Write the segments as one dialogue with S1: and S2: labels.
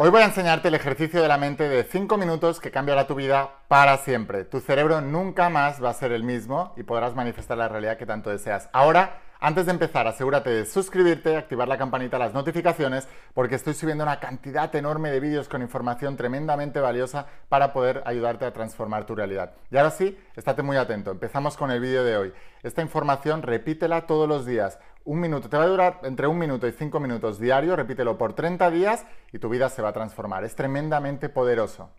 S1: Hoy voy a enseñarte el ejercicio de la mente de 5 minutos que cambiará tu vida para siempre. Tu cerebro nunca más va a ser el mismo y podrás manifestar la realidad que tanto deseas. Ahora, antes de empezar, asegúrate de suscribirte, activar la campanita, las notificaciones, porque estoy subiendo una cantidad enorme de vídeos con información tremendamente valiosa para poder ayudarte a transformar tu realidad. Y ahora sí, estate muy atento. Empezamos con el vídeo de hoy. Esta información repítela todos los días un minuto, te va a durar entre un minuto y cinco minutos diario, repítelo por 30 días y tu vida se va a transformar. Es tremendamente poderoso.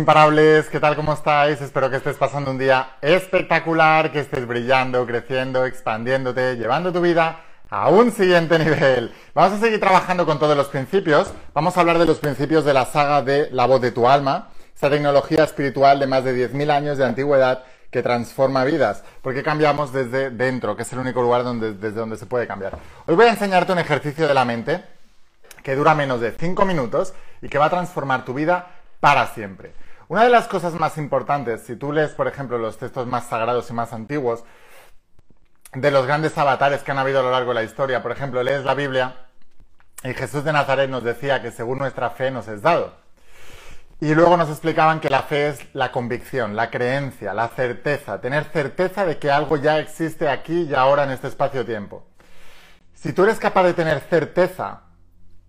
S1: Imparables, ¿qué tal? ¿Cómo estáis? Espero que estés pasando un día espectacular, que estés brillando, creciendo, expandiéndote, llevando tu vida a un siguiente nivel. Vamos a seguir trabajando con todos los principios. Vamos a hablar de los principios de la saga de La voz de tu alma, esta tecnología espiritual de más de 10.000 años de antigüedad que transforma vidas. Porque cambiamos desde dentro, que es el único lugar donde, desde donde se puede cambiar. Hoy voy a enseñarte un ejercicio de la mente que dura menos de 5 minutos y que va a transformar tu vida para siempre. Una de las cosas más importantes, si tú lees, por ejemplo, los textos más sagrados y más antiguos, de los grandes avatares que han habido a lo largo de la historia, por ejemplo, lees la Biblia y Jesús de Nazaret nos decía que según nuestra fe nos es dado. Y luego nos explicaban que la fe es la convicción, la creencia, la certeza, tener certeza de que algo ya existe aquí y ahora en este espacio-tiempo. Si tú eres capaz de tener certeza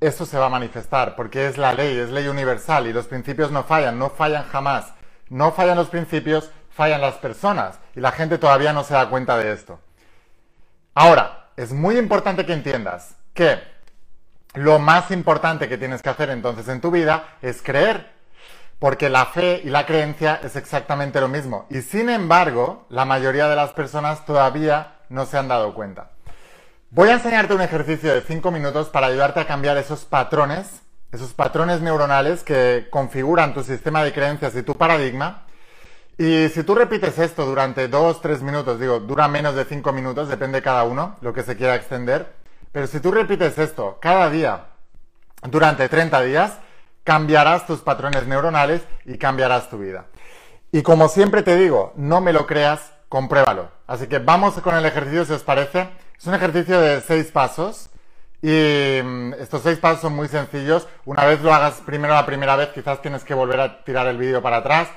S1: eso se va a manifestar, porque es la ley, es ley universal y los principios no fallan, no fallan jamás. No fallan los principios, fallan las personas y la gente todavía no se da cuenta de esto. Ahora, es muy importante que entiendas que lo más importante que tienes que hacer entonces en tu vida es creer, porque la fe y la creencia es exactamente lo mismo. Y sin embargo, la mayoría de las personas todavía no se han dado cuenta. Voy a enseñarte un ejercicio de 5 minutos para ayudarte a cambiar esos patrones, esos patrones neuronales que configuran tu sistema de creencias y tu paradigma. Y si tú repites esto durante 2-3 minutos, digo, dura menos de 5 minutos, depende cada uno, lo que se quiera extender, pero si tú repites esto cada día durante 30 días, cambiarás tus patrones neuronales y cambiarás tu vida. Y como siempre te digo, no me lo creas, compruébalo. Así que vamos con el ejercicio si os parece. Es un ejercicio de seis pasos y mm, estos seis pasos son muy sencillos. Una vez lo hagas primero la primera vez, quizás tienes que volver a tirar el vídeo para atrás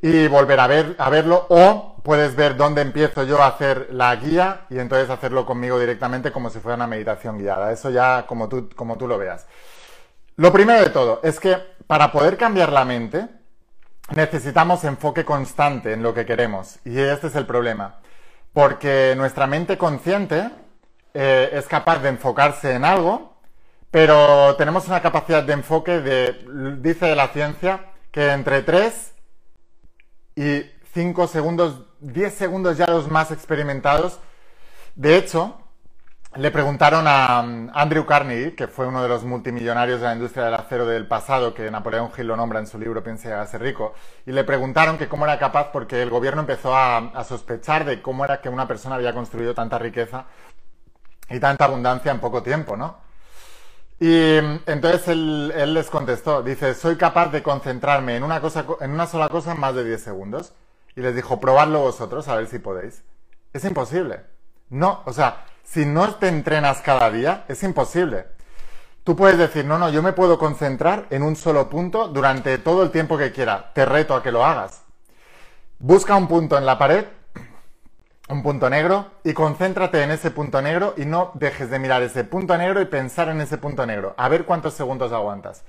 S1: y volver a, ver, a verlo o puedes ver dónde empiezo yo a hacer la guía y entonces hacerlo conmigo directamente como si fuera una meditación guiada. Eso ya como tú, como tú lo veas. Lo primero de todo es que para poder cambiar la mente necesitamos enfoque constante en lo que queremos y este es el problema porque nuestra mente consciente eh, es capaz de enfocarse en algo, pero tenemos una capacidad de enfoque de, dice la ciencia, que entre 3 y 5 segundos, 10 segundos ya los más experimentados. De hecho, le preguntaron a um, Andrew Carnegie, que fue uno de los multimillonarios de la industria del acero del pasado, que Napoleón Hill lo nombra en su libro Piense ser rico, y le preguntaron que cómo era capaz, porque el gobierno empezó a, sospechar de cómo era que una persona había construido tanta riqueza y tanta abundancia en poco tiempo, ¿no? Y um, entonces él, él, les contestó, dice, soy capaz de concentrarme en una, cosa, en una sola cosa en más de 10 segundos. Y les dijo, probadlo vosotros, a ver si podéis. Es imposible. No, o sea, si no te entrenas cada día, es imposible. Tú puedes decir, no, no, yo me puedo concentrar en un solo punto durante todo el tiempo que quiera. Te reto a que lo hagas. Busca un punto en la pared, un punto negro, y concéntrate en ese punto negro y no dejes de mirar ese punto negro y pensar en ese punto negro. A ver cuántos segundos aguantas.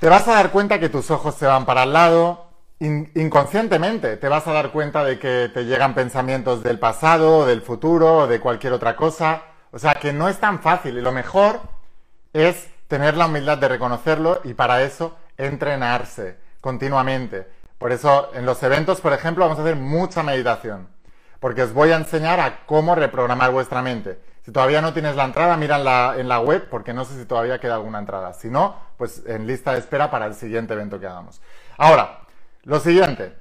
S1: Te vas a dar cuenta que tus ojos se van para el lado, inconscientemente te vas a dar cuenta de que te llegan pensamientos del pasado, del futuro, de cualquier otra cosa. O sea que no es tan fácil y lo mejor es tener la humildad de reconocerlo y para eso entrenarse continuamente. Por eso en los eventos, por ejemplo, vamos a hacer mucha meditación, porque os voy a enseñar a cómo reprogramar vuestra mente. Si todavía no tienes la entrada, mira en la, en la web, porque no sé si todavía queda alguna entrada. Si no, pues en lista de espera para el siguiente evento que hagamos. Ahora, lo siguiente.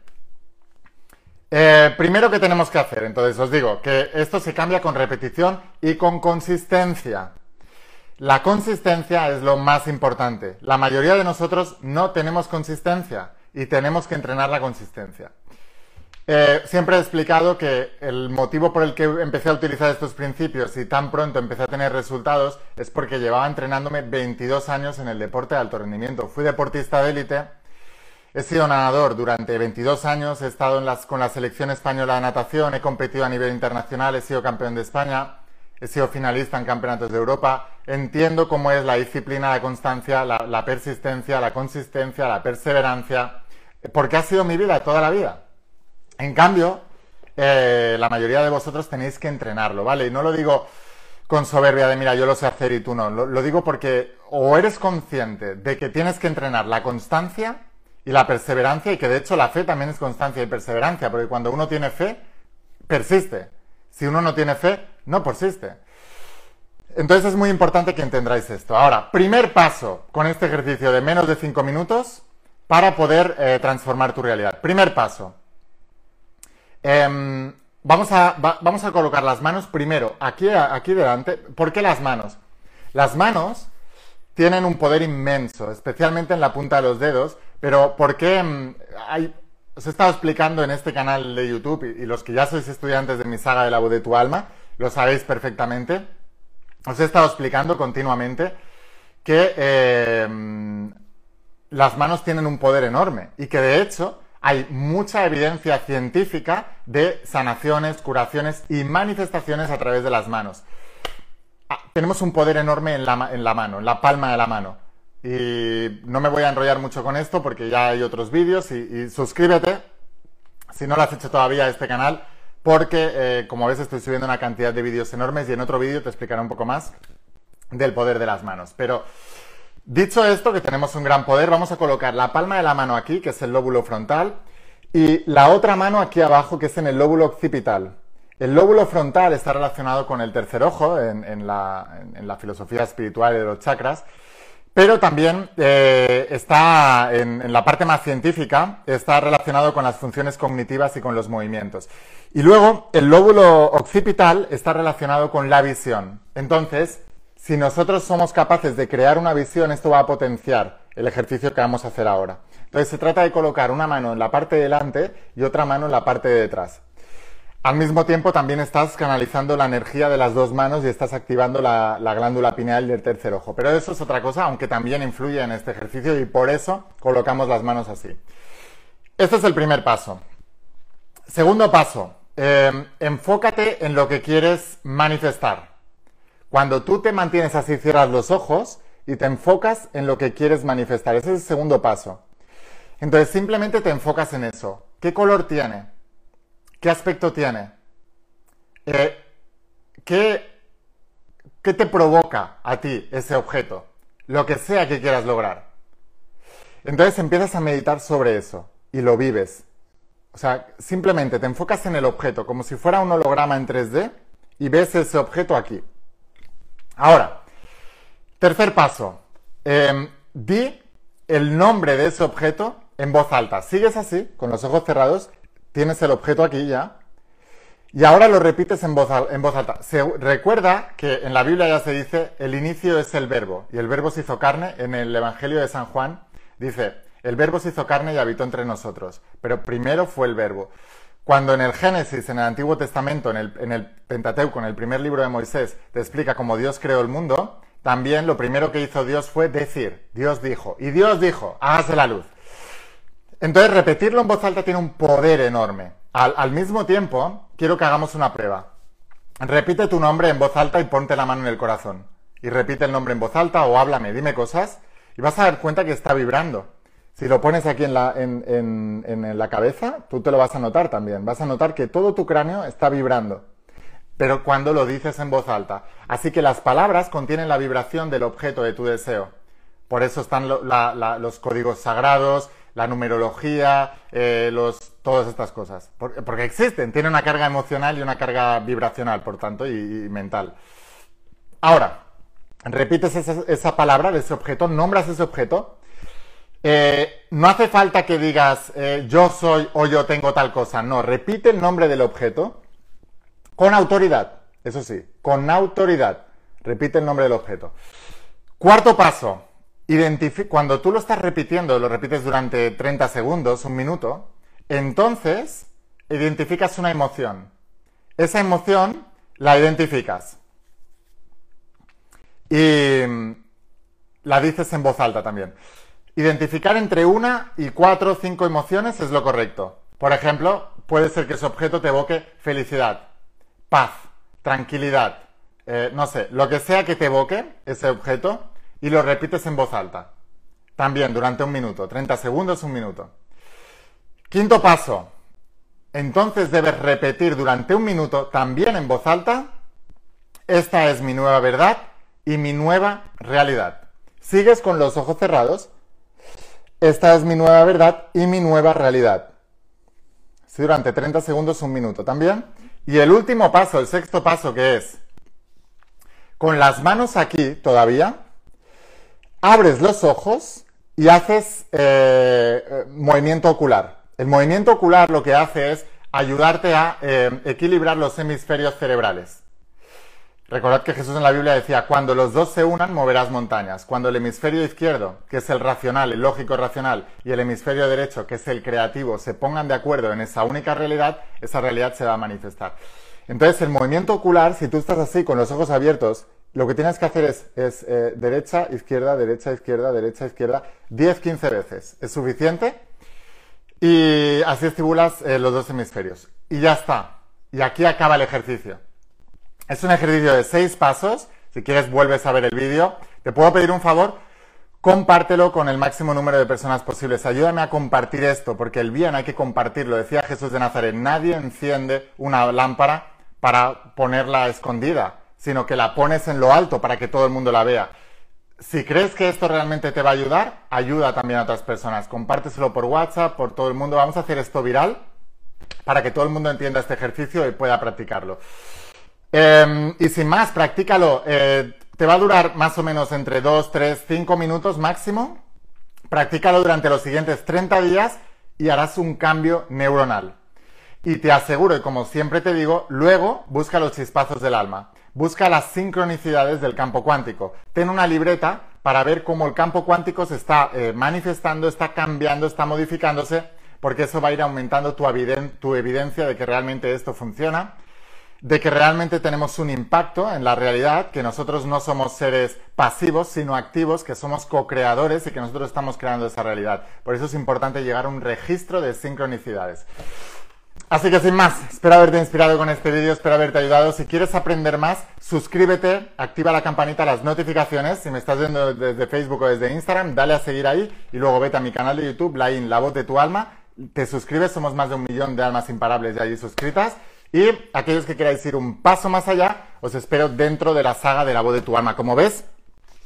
S1: Eh, primero, ¿qué tenemos que hacer? Entonces, os digo que esto se cambia con repetición y con consistencia. La consistencia es lo más importante. La mayoría de nosotros no tenemos consistencia y tenemos que entrenar la consistencia. Eh, siempre he explicado que el motivo por el que empecé a utilizar estos principios y tan pronto empecé a tener resultados es porque llevaba entrenándome 22 años en el deporte de alto rendimiento. Fui deportista de élite, he sido nadador durante 22 años, he estado con la selección española de natación, he competido a nivel internacional, he sido campeón de España, he sido finalista en campeonatos de Europa, entiendo cómo es la disciplina, la constancia, la persistencia, la consistencia, la perseverancia, porque ha sido mi vida toda la vida. En cambio, eh, la mayoría de vosotros tenéis que entrenarlo, ¿vale? Y no lo digo con soberbia de, mira, yo lo sé hacer y tú no. Lo, digo porque o eres consciente de que tienes que entrenar la constancia y la perseverancia, y que de hecho la fe también es constancia y perseverancia, porque cuando uno tiene fe, persiste. Si uno no tiene fe, no persiste. Entonces es muy importante que entendáis esto. Ahora, primer paso con este ejercicio de menos de 5 minutos para poder eh, transformar tu realidad. Primer paso. Em, vamos, a, vamos a colocar las manos primero aquí, aquí delante. ¿Por qué las manos? Las manos tienen un poder inmenso, especialmente en la punta de los dedos, pero ¿por qué em, hay, os he estado explicando en este canal de YouTube, y, los que ya sois estudiantes de mi saga de la voz de tu alma, lo sabéis perfectamente, os he estado explicando continuamente que em, las manos tienen un poder enorme y que de hecho hay mucha evidencia científica de sanaciones, curaciones y manifestaciones a través de las manos. Ah, tenemos un poder enorme en la, mano, en la palma de la mano. Y no me voy a enrollar mucho con esto porque ya hay otros vídeos y, suscríbete si no lo has hecho todavía a este canal porque eh, como ves estoy subiendo una cantidad de vídeos enormes y en otro vídeo te explicaré un poco más del poder de las manos. Pero Dicho esto, que tenemos un gran poder, vamos a colocar la palma de la mano aquí, que es el lóbulo frontal, y la otra mano aquí abajo, que es en el lóbulo occipital. El lóbulo frontal está relacionado con el tercer ojo en, la, filosofía espiritual de los chakras, pero también eh, está en, la parte más científica, está relacionado con las funciones cognitivas y con los movimientos. Y luego el lóbulo occipital está relacionado con la visión. Entonces, si nosotros somos capaces de crear una visión, esto va a potenciar el ejercicio que vamos a hacer ahora. Entonces se trata de colocar una mano en la parte de delante y otra mano en la parte de detrás. Al mismo tiempo también estás canalizando la energía de las dos manos y estás activando la, glándula pineal del tercer ojo. Pero eso es otra cosa, aunque también influye en este ejercicio y por eso colocamos las manos así. Este es el primer paso. Segundo paso, eh, enfócate en lo que quieres manifestar. Cuando tú te mantienes así, cierras los ojos y te enfocas en lo que quieres manifestar. Ese es el segundo paso. Entonces simplemente te enfocas en eso. ¿Qué color tiene? ¿Qué aspecto tiene? Eh, ¿qué, ¿Qué te provoca a ti ese objeto? Lo que sea que quieras lograr. Entonces empiezas a meditar sobre eso y lo vives. O sea, simplemente te enfocas en el objeto como si fuera un holograma en 3D y ves ese objeto aquí. Ahora, tercer paso. Em, di el nombre de ese objeto en voz alta. Sigues así, con los ojos cerrados, tienes el objeto aquí ya, y ahora lo repites en voz, en voz alta. Se, recuerda que en la Biblia ya se dice, el inicio es el verbo, y el verbo se hizo carne. En el Evangelio de San Juan dice, el verbo se hizo carne y habitó entre nosotros, pero primero fue el verbo. Cuando en el Génesis, en el Antiguo Testamento, en el, Pentateuco, en el primer libro de Moisés, te explica cómo Dios creó el mundo, también lo primero que hizo Dios fue decir, Dios dijo, y Dios dijo, hágase la luz. Entonces, repetirlo en voz alta tiene un poder enorme. Al, mismo tiempo, quiero que hagamos una prueba. Repite tu nombre en voz alta y ponte la mano en el corazón. Y repite el nombre en voz alta o háblame, dime cosas, y vas a dar cuenta que está vibrando. Si lo pones aquí en la, en, la cabeza, tú te lo vas a notar también. Vas a notar que todo tu cráneo está vibrando pero cuando lo dices en voz alta. Así que las palabras contienen la vibración del objeto de tu deseo. Por eso están los códigos sagrados, la numerología, eh, los, todas estas cosas. Porque, existen, tienen una carga emocional y una carga vibracional, por tanto, y, mental. Ahora, repites esa, palabra de ese objeto, nombras ese objeto Eh, no hace falta que digas eh, yo soy o yo tengo tal cosa. No, repite el nombre del objeto con autoridad. Eso sí, con autoridad. Repite el nombre del objeto. Cuarto paso. Cuando tú lo estás repitiendo, lo repites durante 30 segundos, un minuto, entonces identificas una emoción. Esa emoción la identificas. Y mm, la dices en voz alta también. Identificar entre una y cuatro o cinco emociones es lo correcto. Por ejemplo, puede ser que ese objeto te evoque felicidad, paz, tranquilidad, eh, no sé, lo que sea que te evoque ese objeto y lo repites en voz alta. También durante un minuto, 30 segundos, un minuto. Quinto paso. Entonces debes repetir durante un minuto, también en voz alta, esta es mi nueva verdad y mi nueva realidad. Sigues con los ojos cerrados esta es mi nueva verdad y mi nueva realidad. Sí, durante 30 segundos, un minuto también. Y el último paso, el sexto paso, que es, con las manos aquí todavía, abres los ojos y haces eh, eh, movimiento ocular. El movimiento ocular lo que hace es ayudarte a eh, equilibrar los hemisferios cerebrales. Recordad que Jesús en la Biblia decía, cuando los dos se unan, moverás montañas. Cuando el hemisferio izquierdo, que es el racional, el lógico racional, y el hemisferio derecho, que es el creativo, se pongan de acuerdo en esa única realidad, esa realidad se va a manifestar. Entonces, el movimiento ocular, si tú estás así, con los ojos abiertos, lo que tienes que hacer es, eh, derecha, izquierda, derecha, izquierda, derecha, izquierda, 10, 15 veces. Es suficiente. Y así estimulas eh, los dos hemisferios. Y ya está. Y aquí acaba el ejercicio. Es un ejercicio de seis pasos. Si quieres, vuelves a ver el vídeo. Te puedo pedir un favor. Compártelo con el máximo número de personas posibles. Ayúdame a compartir esto, porque el bien hay que compartirlo. Decía Jesús de Nazaret, nadie enciende una lámpara para ponerla escondida, sino que la pones en lo alto para que todo el mundo la vea. Si crees que esto realmente te va a ayudar, ayuda también a otras personas. Compárteselo por WhatsApp, por todo el mundo. Vamos a hacer esto viral para que todo el mundo entienda este ejercicio y pueda practicarlo. Em, y sin más, practícalo. Eh, te va a durar más o menos entre 2, 3, 5 minutos máximo. Practícalo durante los siguientes 30 días y harás un cambio neuronal. Y te aseguro, y como siempre te digo, luego busca los chispazos del alma. Busca las sincronicidades del campo cuántico. Ten una libreta para ver cómo el campo cuántico se está eh, manifestando, está cambiando, está modificándose, porque eso va a ir aumentando tu evidencia de que realmente esto funciona de que realmente tenemos un impacto en la realidad, que nosotros no somos seres pasivos, sino activos, que somos co-creadores y que nosotros estamos creando esa realidad. Por eso es importante llegar a un registro de sincronicidades. Así que sin más, espero haberte inspirado con este vídeo, espero haberte ayudado. Si quieres aprender más, suscríbete, activa la campanita, las notificaciones. Si me estás viendo desde Facebook o desde Instagram, dale a seguir ahí y luego vete a mi canal de YouTube, Lain, la voz de tu alma. Te suscribes, somos más de un millón de almas imparables ya allí suscritas. Y aquellos que queráis ir un paso más allá, os espero dentro de la saga de la voz de tu alma. Como ves,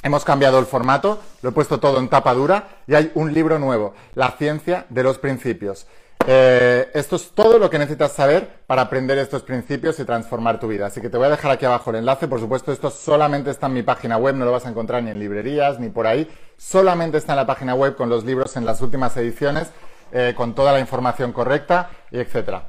S1: hemos cambiado el formato, lo he puesto todo en tapa dura y hay un libro nuevo, La ciencia de los principios. Eh, esto es todo lo que necesitas saber para aprender estos principios y transformar tu vida. Así que te voy a dejar aquí abajo el enlace. Por supuesto, esto solamente está en mi página web, no lo vas a encontrar ni en librerías ni por ahí. Solamente está en la página web con los libros en las últimas ediciones, eh, con toda la información correcta y etcétera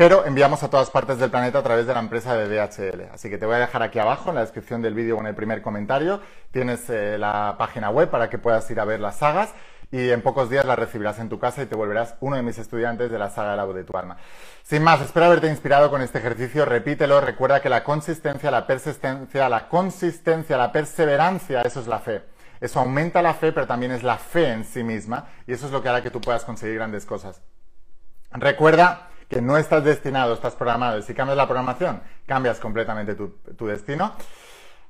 S1: pero enviamos a todas partes del planeta a través de la empresa de DHL. Así que te voy a dejar aquí abajo en la descripción del vídeo o en el primer comentario. Tienes eh, la página web para que puedas ir a ver las sagas y en pocos días la recibirás en tu casa y te volverás uno de mis estudiantes de la saga de la voz de tu alma. Sin más, espero haberte inspirado con este ejercicio. Repítelo. Recuerda que la consistencia, la persistencia, la consistencia, la perseverancia, eso es la fe. Eso aumenta la fe, pero también es la fe en sí misma y eso es lo que hará que tú puedas conseguir grandes cosas. Recuerda que no estás destinado, estás programado. Y si cambias la programación, cambias completamente tu, destino.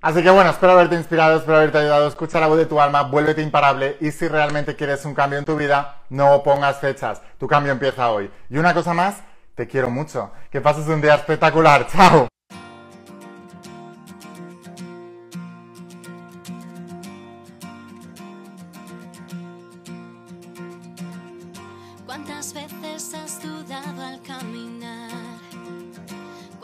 S1: Así que bueno, espero haberte inspirado, espero haberte ayudado. Escucha la voz de tu alma, vuélvete imparable. Y si realmente quieres un cambio en tu vida, no pongas fechas. Tu cambio empieza hoy. Y una cosa más, te quiero mucho. Que pases un día espectacular. ¡Chao!
S2: ¿Cuántas veces has dudado al caminar?